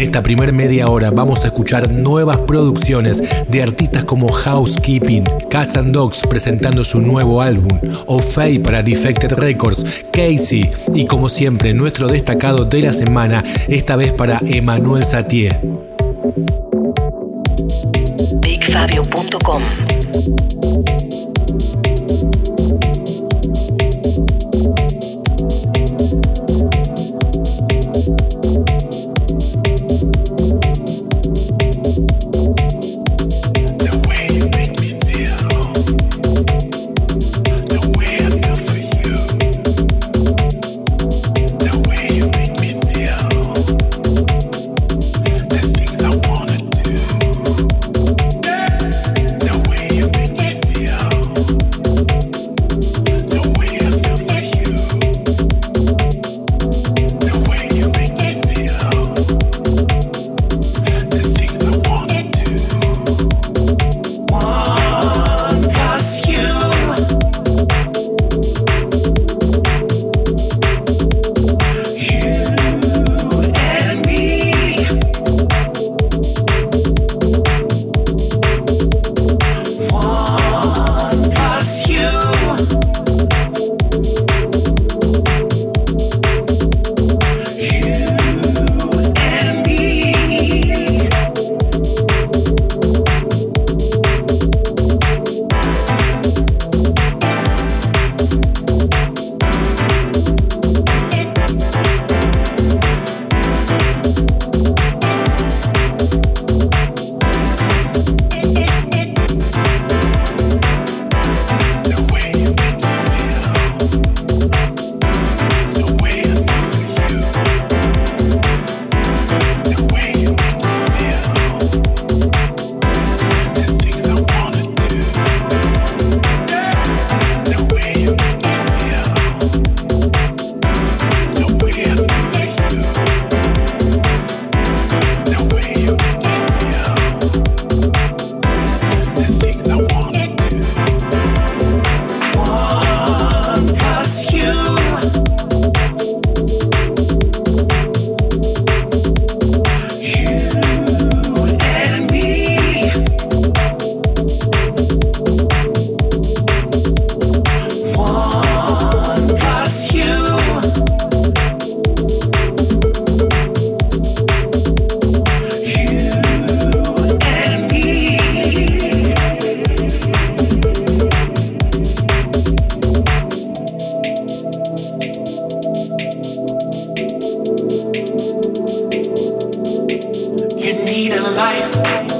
En esta primer media hora vamos a escuchar nuevas producciones de artistas como Housekeeping, Cats and Dogs presentando su nuevo álbum, O'Fay para Defected Records, Casey y como siempre nuestro destacado de la semana, esta vez para Emmanuel Satie. BigFabio.com mais.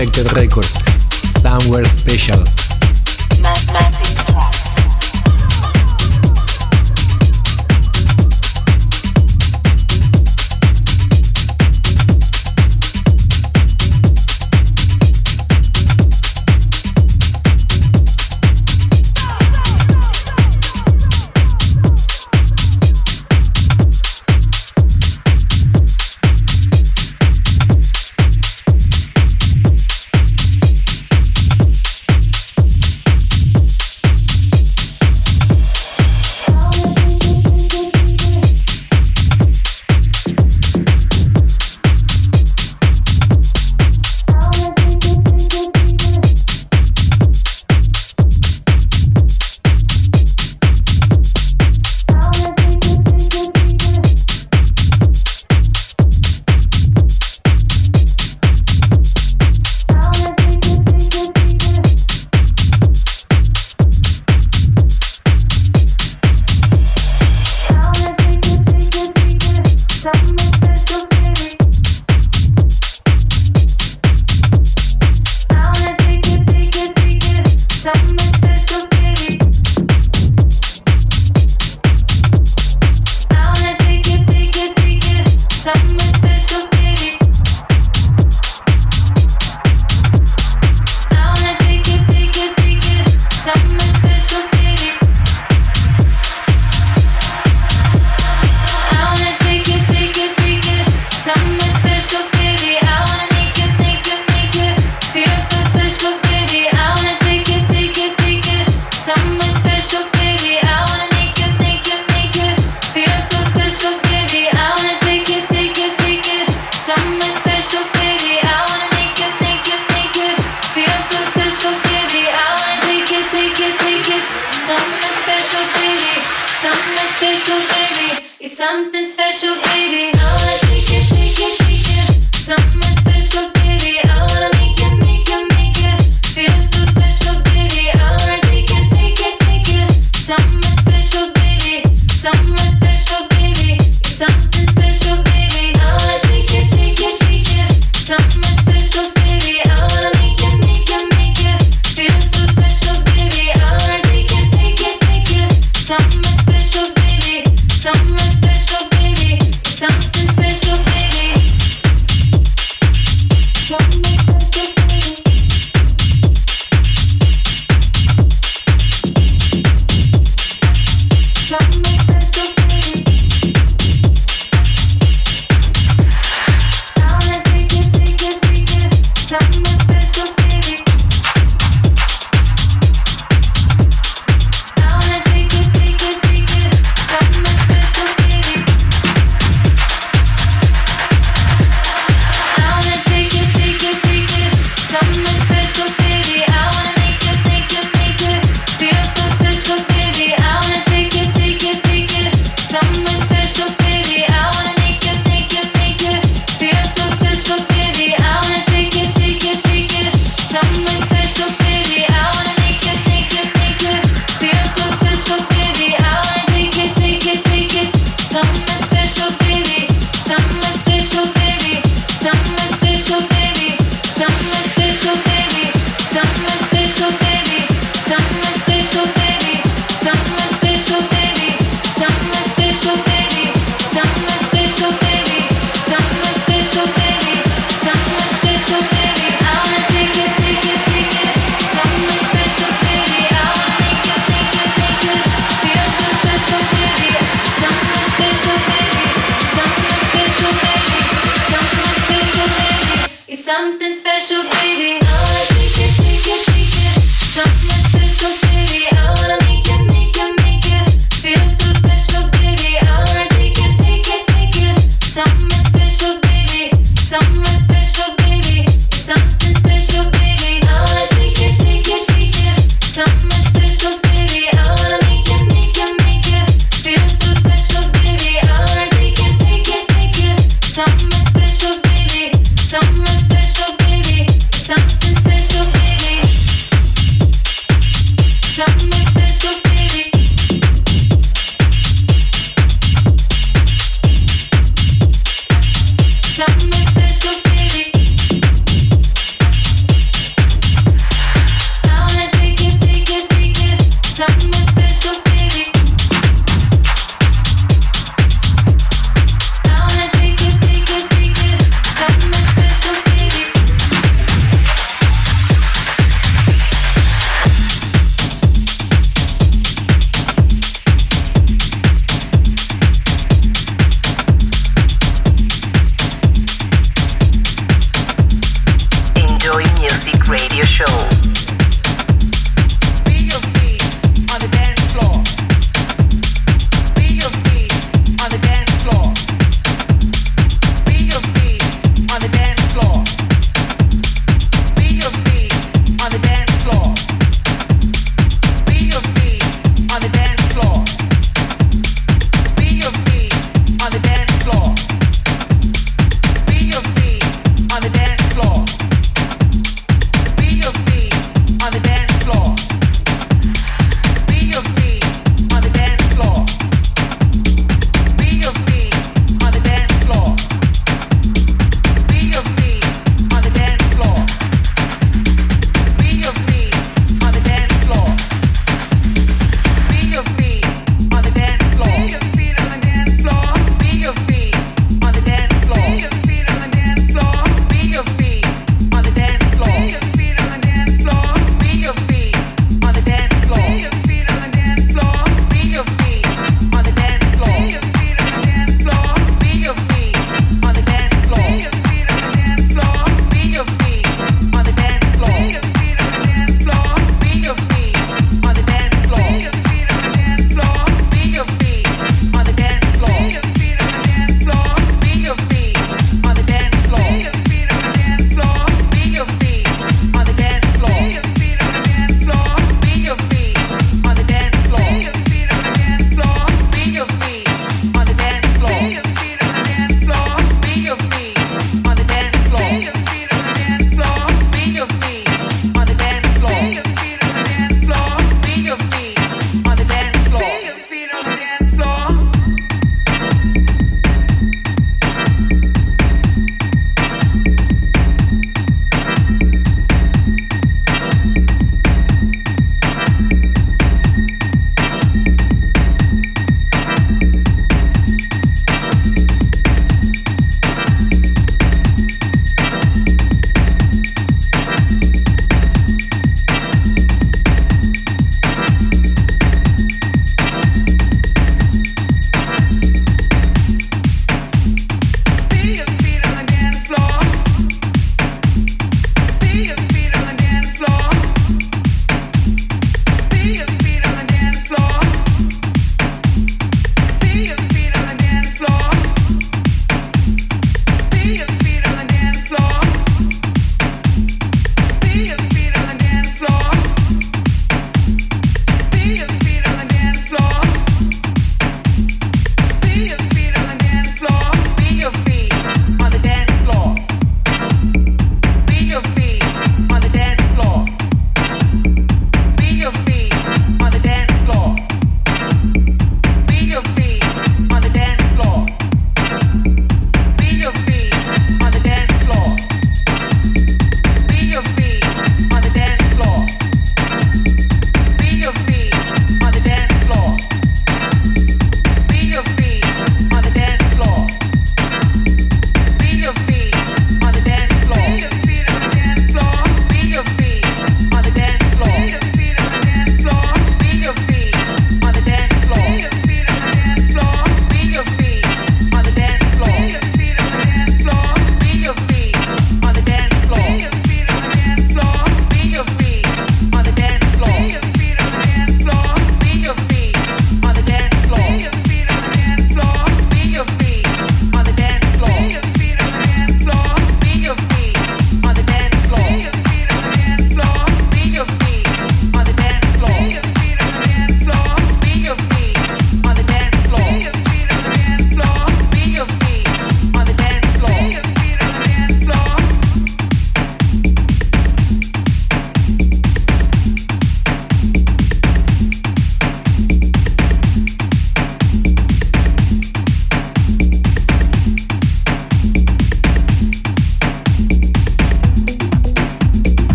Defected Records. Somewhere Special.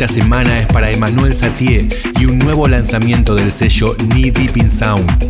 Esta semana es para Emmanuel Satie y un nuevo lanzamiento del sello Knee Deep in Sound.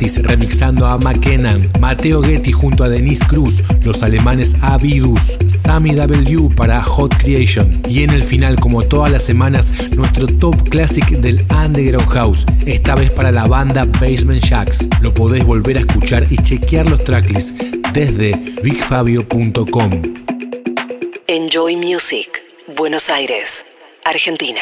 Remixando a McKennan, Mateo Getty junto a Denise Cruz, los alemanes Avidus, Sammy W para Hot Creation y en el final, como todas las semanas, nuestro top classic del Underground House, esta vez para la banda Basement Jacks. Lo podés volver a escuchar y chequear los tracklists desde bigfabio.com. Enjoy Music, Buenos Aires, Argentina.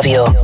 Fabio.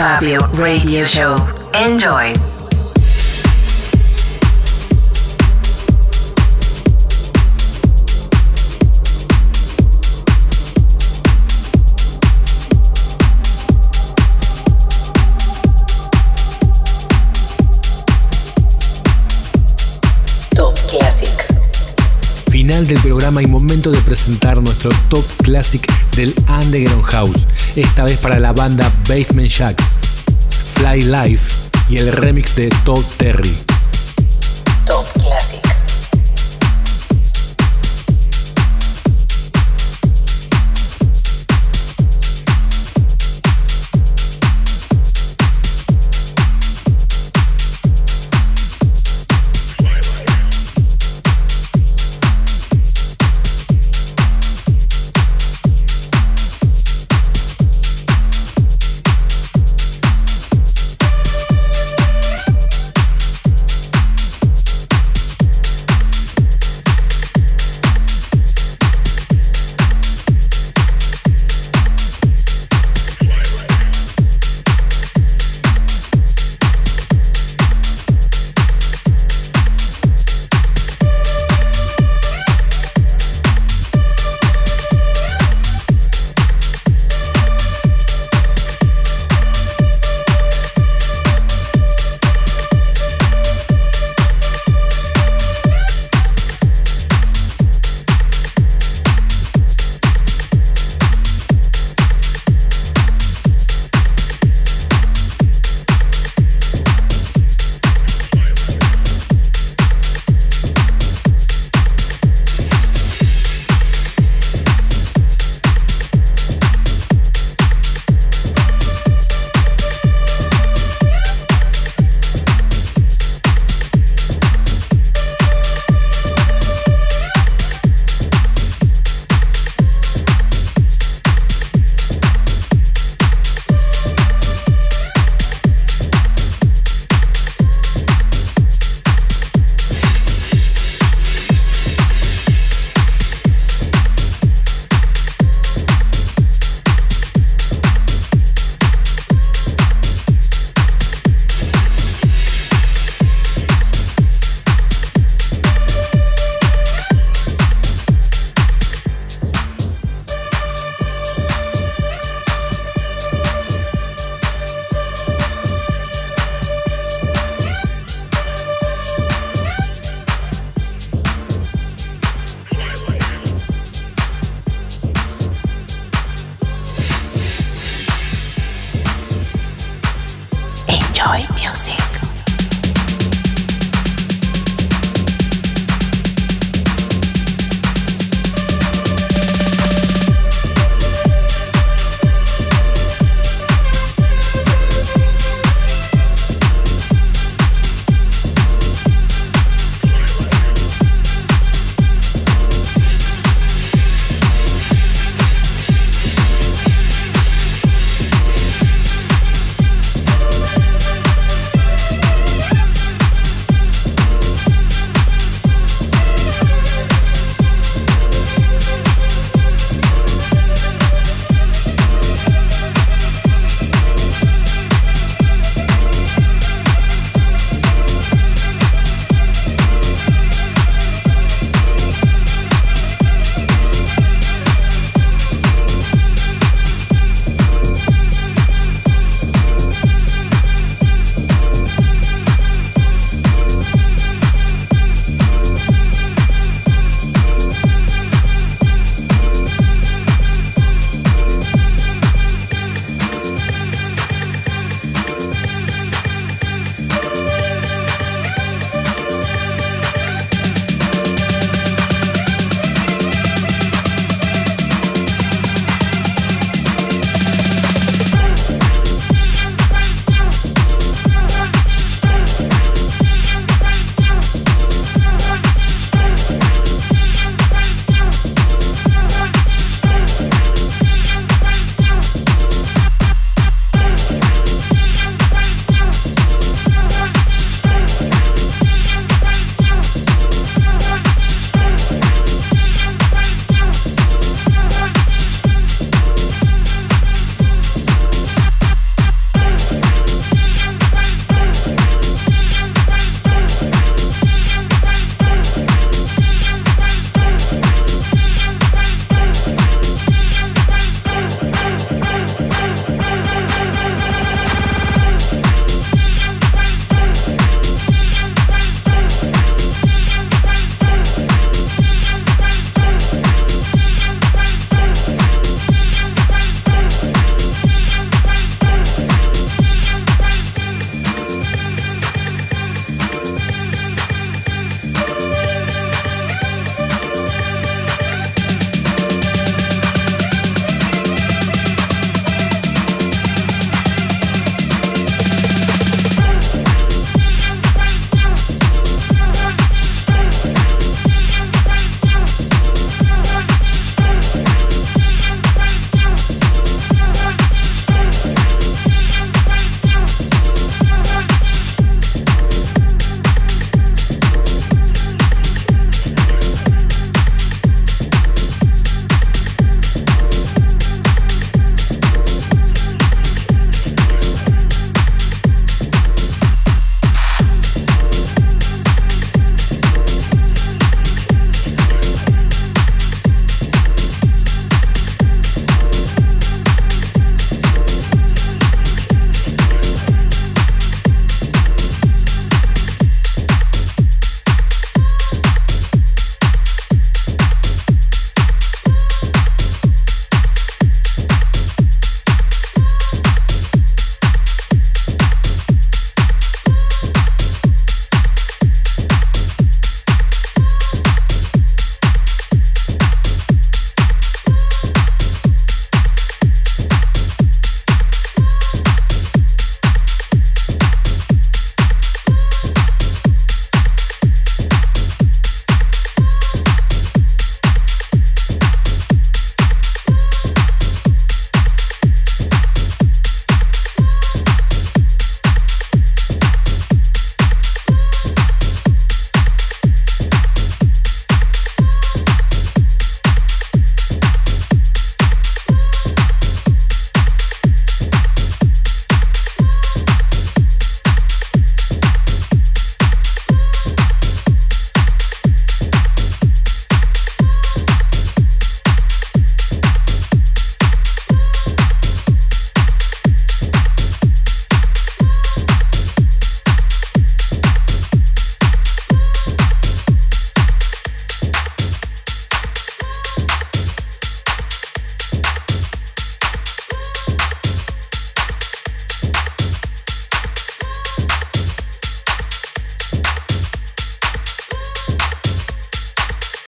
Fabio Radio Show. Enjoy. Top Classic. Final del programa y momento de presentar nuestro Top Classic del Underground House esta vez para la banda Basement Jacks, Fly Life y el remix de Todd Terry.